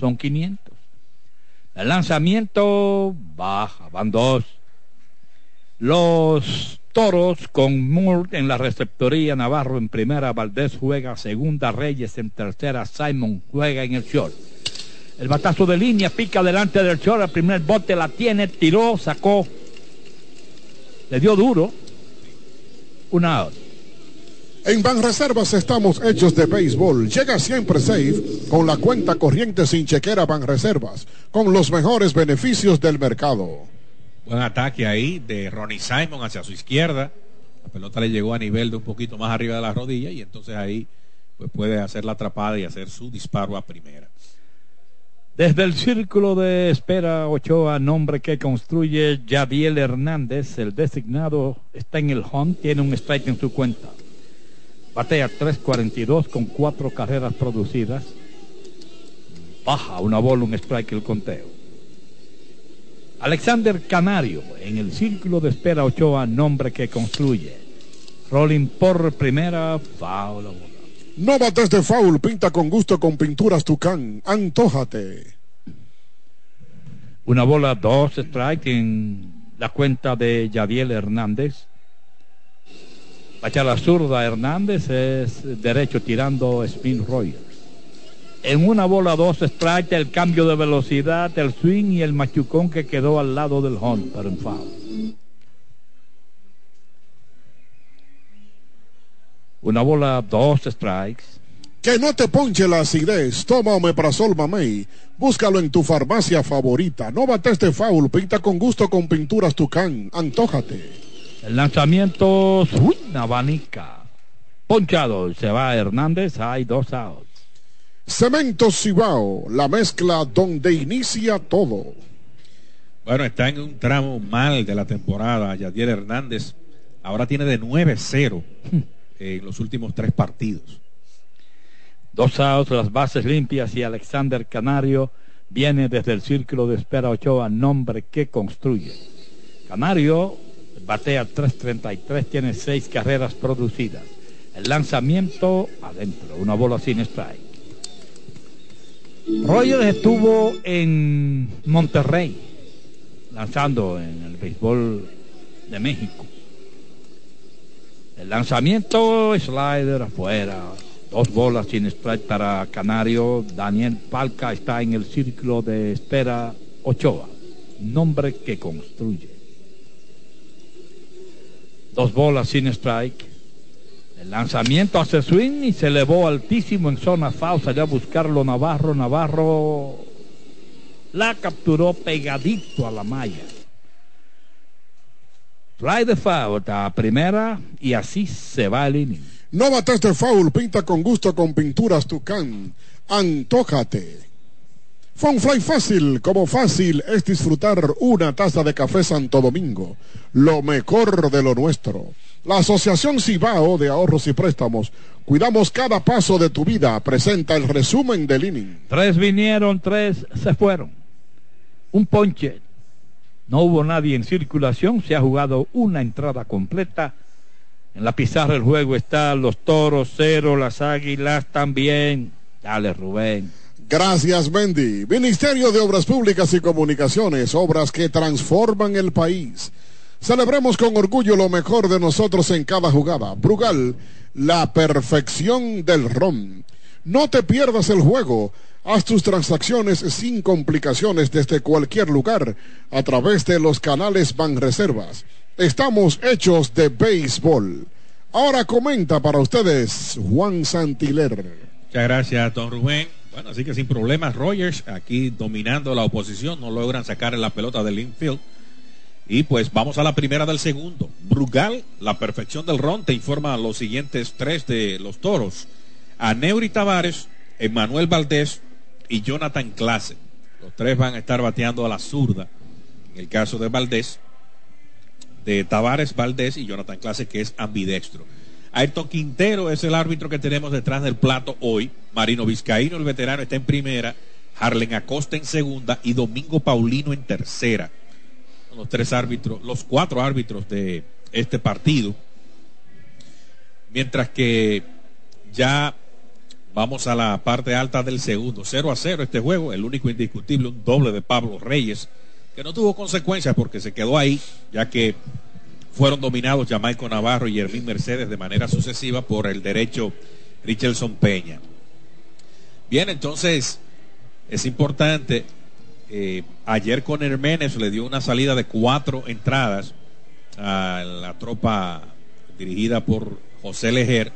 son 500. El lanzamiento baja, van dos. Los toros con Moore en la receptoría, Navarro en primera, Valdés juega segunda, Reyes en tercera, Simon juega en el short. El batazo de línea pica delante del short, el primer bote la tiene, tiró, sacó, le dio duro, una out. En Banreservas estamos hechos de béisbol. Llega siempre safe con la cuenta corriente sin chequera Banreservas, con los mejores beneficios del mercado. Buen ataque ahí de Ronnie Simon hacia su izquierda. La pelota le llegó a nivel de un poquito más arriba de la rodilla y entonces ahí pues puede hacer la atrapada y hacer su disparo a primera. Desde el círculo de espera Ochoa, nombre que construye Yadiel Hernández, el designado está en el home, tiene un strike en su cuenta. Batea 3.42 con cuatro carreras producidas. Baja una bola, un strike el conteo. Alexander Canario en el círculo de espera Ochoa, nombre que construye. Rolling por primera, foul. No bates de foul, pinta con gusto con pinturas Tucán. Antójate. Una bola, dos strikes en la cuenta de Yadiel Hernández. Bacha la zurda Hernández es derecho tirando spin Royals. En una bola, dos strikes, el cambio de velocidad, el swing y el machucón que quedó al lado del home, pero en foul. Una bola, dos strikes. Que no te ponche la acidez. Toma Omeprazol Mamey. Búscalo en tu farmacia favorita. No bates de foul. Pinta con gusto con pinturas Tucán. Antójate. El lanzamiento, swing, abanica. Ponchado, se va Hernández, hay dos outs. Cemento Cibao. La mezcla donde inicia todo. Bueno, está en un tramo mal de la temporada. Yadier Hernández ahora tiene de 9-0 en los últimos tres partidos. Dos outs, las bases limpias y Alexander Canario viene desde el círculo de espera Ochoa, nombre que construye. Canario batea 3.33, tiene seis carreras producidas. El lanzamiento adentro, una bola sin strike. Rogers estuvo en Monterrey, lanzando en el béisbol de México. El lanzamiento, slider afuera, dos bolas sin strike para Canario. Daniel Palca está en el círculo de espera Ochoa, nombre que construye. Dos bolas sin strike. El lanzamiento hace swing y se elevó altísimo en zona foul. Salió a buscarlo Navarro. Navarro la capturó pegadito a la malla. Fly de foul a primera y así se va el inning. No bates de foul. Pinta con gusto con pinturas Tucán. Antójate. Fue un fly fácil, como fácil es disfrutar una taza de café Santo Domingo, lo mejor de lo nuestro. La Asociación Cibao de Ahorros y Préstamos, cuidamos cada paso de tu vida, presenta el resumen del inning. Tres vinieron, tres se fueron. Un ponche. No hubo nadie en circulación, se ha jugado una entrada completa. En la pizarra del juego están los toros cero, las águilas también. Dale, Rubén. Gracias, Mendy. Ministerio de Obras Públicas y Comunicaciones, obras que transforman el país. Celebremos con orgullo lo mejor de nosotros en cada jugada. Brugal, la perfección del ron. No te pierdas el juego. Haz tus transacciones sin complicaciones desde cualquier lugar a través de los canales Banreservas. Estamos hechos de béisbol. Ahora comenta para ustedes Juan Santiler. Muchas gracias, don Rubén. Bueno, así que sin problemas, Rogers aquí dominando la oposición, no logran sacar la pelota del infield. Y pues vamos a la primera del segundo. Brugal, la perfección del ron, te informa los siguientes tres de los toros. A Neuri Tavares, Emanuel Valdés y Jonathan Clase. Los tres van a estar bateando a la zurda. En el caso de Valdés, de Tavares, Valdés y Jonathan Clase, que es ambidextro. Ayrton Quintero es el árbitro que tenemos detrás del plato hoy. Marino Vizcaíno, el veterano, está en primera. Harlen Acosta en segunda y Domingo Paulino en tercera. Los tres árbitros, los cuatro árbitros de este partido. Mientras que ya vamos a la parte alta del segundo. 0 a 0 este juego. El único indiscutible, un doble de Pablo Reyes, que no tuvo consecuencias porque se quedó ahí, ya que fueron dominados Jamaico Navarro y Hermín Mercedes de manera sucesiva por el derecho Richardson Peña. Bien, entonces es importante. eh, ayer con Herménez le dio una salida de cuatro entradas a la tropa dirigida por José Lejer.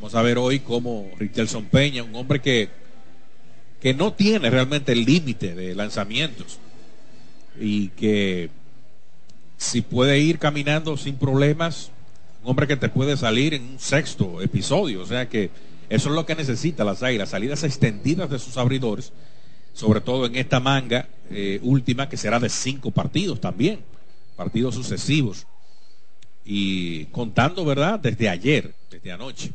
Vamos a ver hoy cómo Richardson Peña, un hombre que, que no tiene realmente el límite de lanzamientos y que si puede ir caminando sin problemas, un hombre que te puede salir en un sexto episodio. O sea que eso es lo que necesita las águilas, salidas extendidas de sus abridores, sobre todo en esta manga eh, última que será de cinco partidos también, partidos sucesivos. Y contando, ¿verdad? Desde ayer, desde anoche.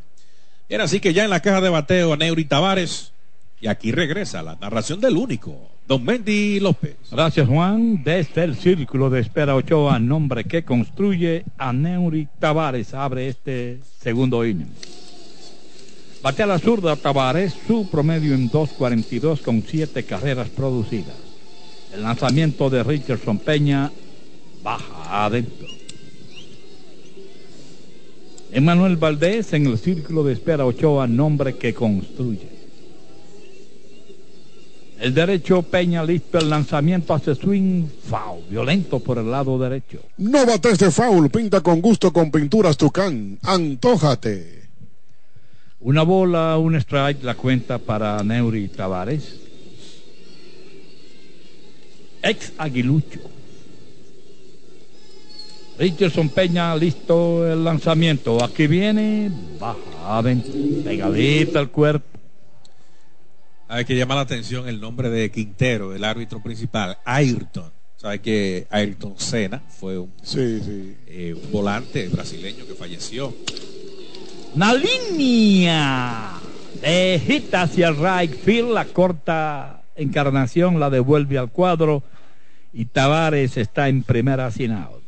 Era así que ya en la caja de bateo, Neuri Tavares. Y aquí regresa la narración del único, Don Mendy López. Gracias, Juan. Desde el círculo de espera Ochoa, nombre que construye a Neuri Tavares, abre este segundo inning. Batea la zurda Tavares, su promedio en 2.42 con 7 carreras producidas. El lanzamiento de Richardson Peña baja adentro. Emanuel Valdés en el círculo de espera Ochoa, nombre que construye. El derecho Peña listo, el lanzamiento hace swing, foul, violento por el lado derecho. No bates de foul, pinta con gusto con pinturas Tucán. Antójate. Una bola, un strike, la cuenta para Neuri Tavares. Ex Aguilucho. Richardson Peña, listo el lanzamiento. Aquí viene, baja, pegadita al cuerpo. Hay que llamar la atención el nombre de Quintero, el árbitro principal, Ayrton. Sabe que Ayrton Senna fue un, Sí, sí. eh, un volante brasileño que falleció. Una línea de hit hacia el right field, la corta encarnación la devuelve al cuadro y Tavares está en primera sin out.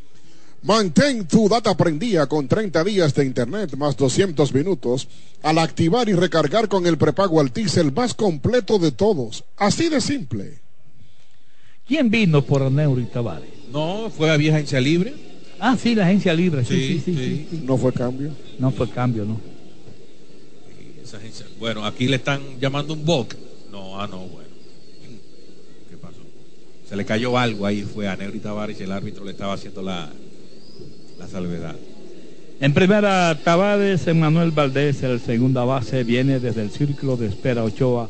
Mantén tu data prendida con 30 días de internet más 200 minutos al activar y recargar con el prepago Altis el más completo de todos. Así de simple. ¿Quién vino por Neuri Tavares? No, fue a vieja agencia libre. Ah, sí, la agencia libre, sí, sí, sí. sí, sí. No fue cambio. No fue cambio, ¿no? Esa agencia- Bueno, aquí le están llamando un boc. No, ah, no, bueno. ¿Qué pasó? Se le cayó algo ahí, fue a Neuri Tavares y el árbitro le estaba haciendo la, salvedad. En primera, Tavares, Emanuel Valdés, el segunda base, viene desde el círculo de espera Ochoa,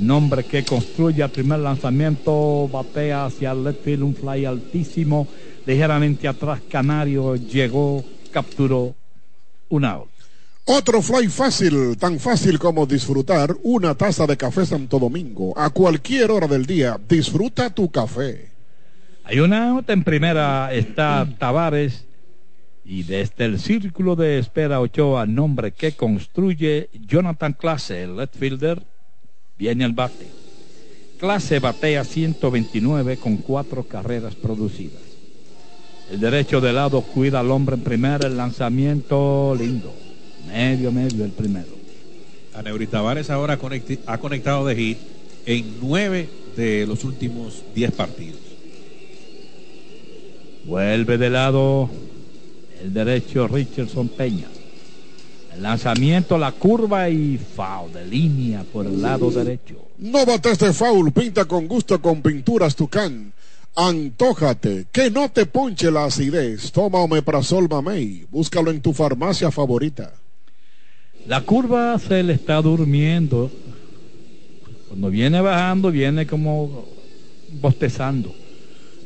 nombre que construye el primer lanzamiento, batea hacia el left field, un fly altísimo, ligeramente atrás, Canario llegó, capturó un out. Otro fly fácil, tan fácil como disfrutar una taza de café Santo Domingo. A cualquier hora del día, disfruta tu café. Hay una out en primera, está Tavares, y desde el círculo de espera Ochoa, nombre que construye Jonathan Clase, el left fielder, viene el bate. Clase batea 129 con cuatro carreras producidas. El derecho de lado cuida al hombre en primera, el lanzamiento lindo. Medio, medio el primero. A Neuri Tavares ahora conecti- ha conectado de hit en nueve de los últimos diez partidos. Vuelve de lado el derecho Richardson Peña. El lanzamiento, la curva y foul de línea por el lado derecho. No bates de foul, pinta con gusto con pinturas Tucán. Antójate, que no te ponche la acidez. Toma Omeprazol Mamey. Búscalo en tu farmacia favorita. La curva se le está durmiendo. Cuando viene bajando, viene como bostezando.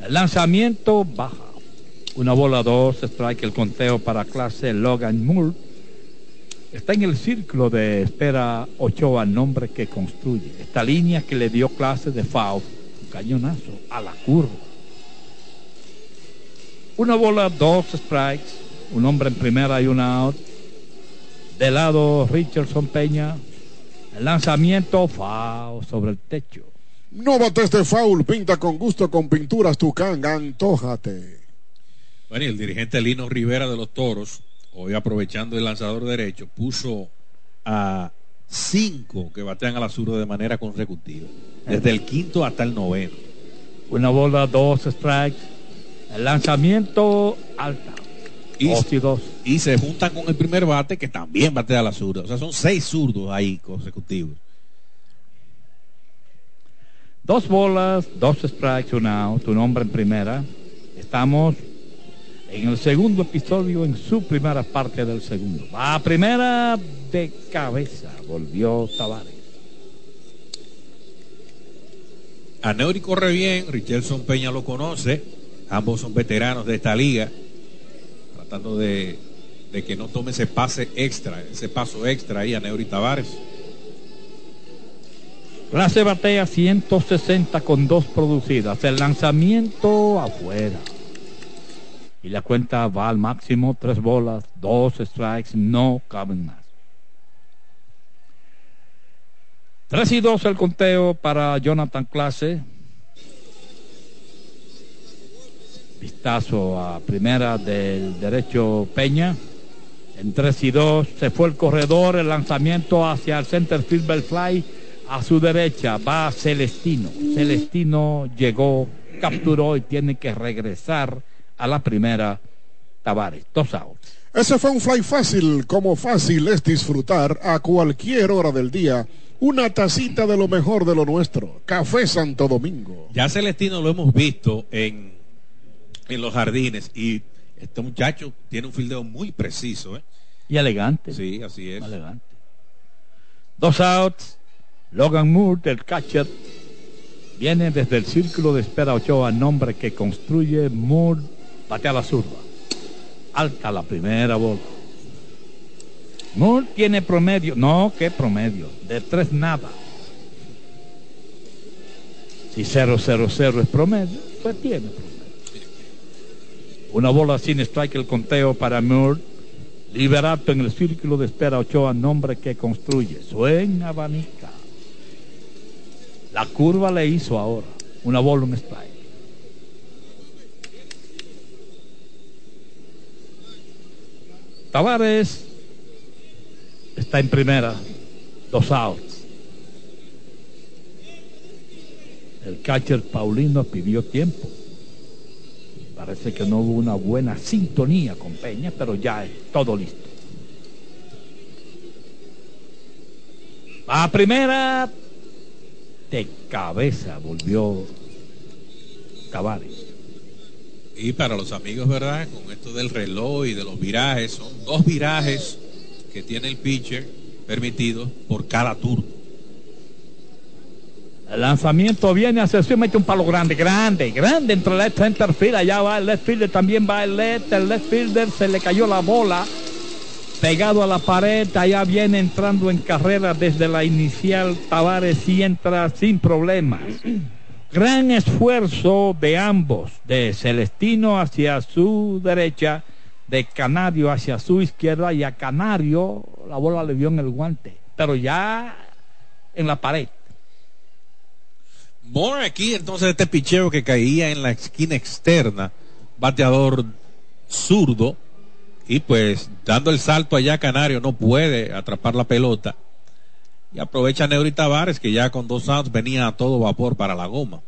El lanzamiento baja. Una bola, dos, strike, el conteo para clase Logan Moore. Está en el círculo de espera Ochoa, nombre que construye. Esta línea que le dio clase de foul, un cañonazo a la curva. Una bola, dos strikes, un hombre en primera y una out. De lado Richardson Peña. El lanzamiento foul sobre el techo. No bates de foul, pinta con gusto con pinturas Tucán. Antójate. Bueno, y el dirigente Lino Rivera de los Toros, hoy aprovechando el lanzador derecho, puso a cinco que batean a la zurda de manera consecutiva, desde el quinto hasta el noveno. Una bola, dos strikes. El lanzamiento alta. Y, Dos y dos. y se juntan con el primer bate que también batea a la zurda. O sea, son seis zurdos ahí consecutivos. Dos bolas, dos strikes, un out, un hombre en primera. Estamos en el segundo episodio, en su primera parte del segundo. Va a primera de cabeza, volvió Tavares. A Neuri corre bien, Richardson Peña lo conoce, ambos son veteranos de esta liga, tratando de, de que no tome ese pase extra, ese paso extra ahí a Neuri Tavares. Clase batea 160 con dos producidas. El lanzamiento afuera. Y la cuenta va al máximo, tres bolas, dos strikes, no caben más. 3 y 2 el conteo para Jonathan Clase. Vistazo a primera del derecho Peña. En 3 y 2 se fue el corredor, el lanzamiento hacia el center field del fly. A su derecha va Celestino. Celestino llegó capturó y tiene que regresar a la primera Tavares. Dos outs. Ese fue un fly fácil, como fácil es disfrutar a cualquier hora del día una tacita de lo mejor de lo nuestro. Café Santo Domingo. Ya Celestino lo hemos visto en, en los jardines y este muchacho tiene un fildeo muy preciso. ¿eh? Y elegante. Sí, así es. Elegante. Dos outs. Logan Moore, del catcher, viene desde el círculo de espera Ochoa, nombre que construye Moore, batea la zurda. Alta la primera bola. Moore tiene promedio, no, ¿qué promedio? De tres nada. Si 0-0-0 es promedio, pues tiene promedio. Una bola sin strike el conteo para Moore. Liberato en el círculo de espera Ochoa, nombre que construye. Suena abanica. La curva le hizo ahora. Una bola, un strike. Tavares está en primera. Dos outs. El catcher Paulino pidió tiempo. Parece que no hubo una buena sintonía con Peña, pero ya es todo listo. A primera, de cabeza volvió Tavares. Y para los amigos, ¿verdad? Con esto del reloj y de los virajes, son dos virajes que tiene el pitcher permitidos por cada turno. El lanzamiento viene hacia sí, mete un palo grande, grande, grande entre el center field. Allá va el left fielder, también va el left. El left fielder se le cayó la bola pegado a la pared. Allá viene entrando en carrera desde la inicial. Tavares y entra sin problemas. Gran esfuerzo de ambos, de Celestino hacia su derecha, de Canario hacia su izquierda y a Canario la bola le vio en el guante, pero ya en la pared. Moore aquí entonces este picheo que caía en la esquina externa, bateador zurdo, y pues dando el salto allá Canario no puede atrapar la pelota. Y aprovecha Neuri Tavares que ya con dos outs venía a todo vapor para la goma.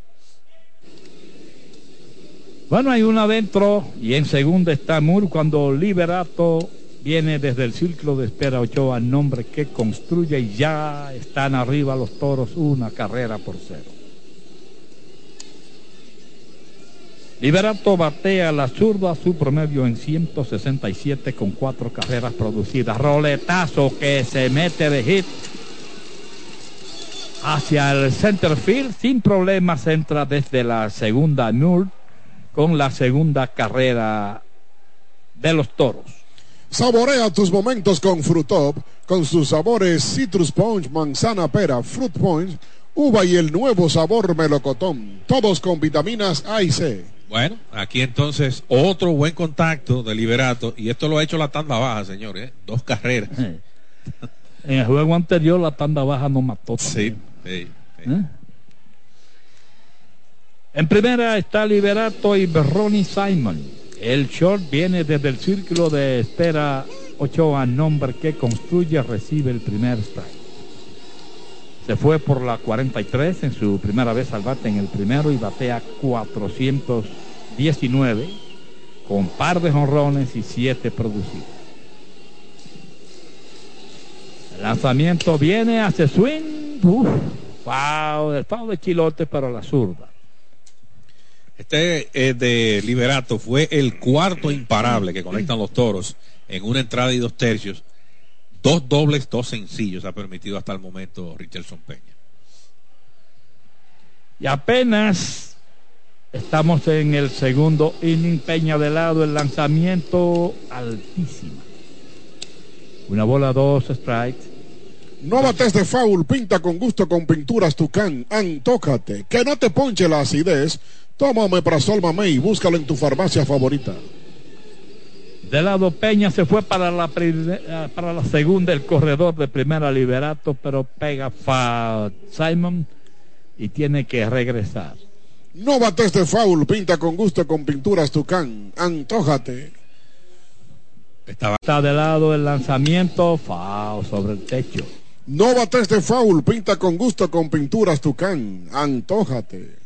Bueno, hay uno adentro y en segunda está Moore cuando Liberato viene desde el círculo de espera Ochoa, nombre que construye y ya están arriba los toros una carrera por cero. Liberato batea la zurda, su promedio en 167 con cuatro carreras producidas. Roletazo que se mete de hit hacia el center field. Sin problemas entra desde la segunda Moore con la segunda carrera de los toros. Saborea tus momentos con Frutop, con sus sabores Citrus Punch, Manzana Pera, Fruit Punch, Uva y el nuevo sabor Melocotón. Todos con vitaminas A y C. Bueno, aquí entonces otro buen contacto de Liberato y esto lo ha hecho la tanda baja, señores. Dos carreras. En el juego anterior la tanda baja no mató. Sí, ¿Eh? En primera está Liberato y Ronnie Simon. El short viene desde el círculo de espera Ochoa, nombre que construye, recibe el primer strike. Se fue por la 43 en su primera vez al bate en el primero y batea 419 con par de jonrones y siete producidos. El lanzamiento viene, hace swing. Uf, wow, el pavo de chilote para la zurda. Este eh, de Liberato fue el cuarto imparable que conectan los toros en una entrada y dos tercios. Dos dobles, dos sencillos ha permitido hasta el momento Richardson Peña. Y apenas estamos en el segundo inning, Peña de lado, el lanzamiento altísimo. Una bola, dos strikes. No bates de foul, pinta con gusto con pinturas Tucán, antócate, que no te ponche la acidez. Tómame para Sol Mamey, búscalo en tu farmacia favorita. De lado Peña se fue para la, primera, para la segunda el corredor de primera Liberato, pero pega fa Simon y tiene que regresar. No bates de foul, pinta con gusto con pinturas Tucán, antójate. Estaba... Está de lado el lanzamiento, foul sobre el techo. No bates de foul, pinta con gusto con pinturas Tucán, antójate.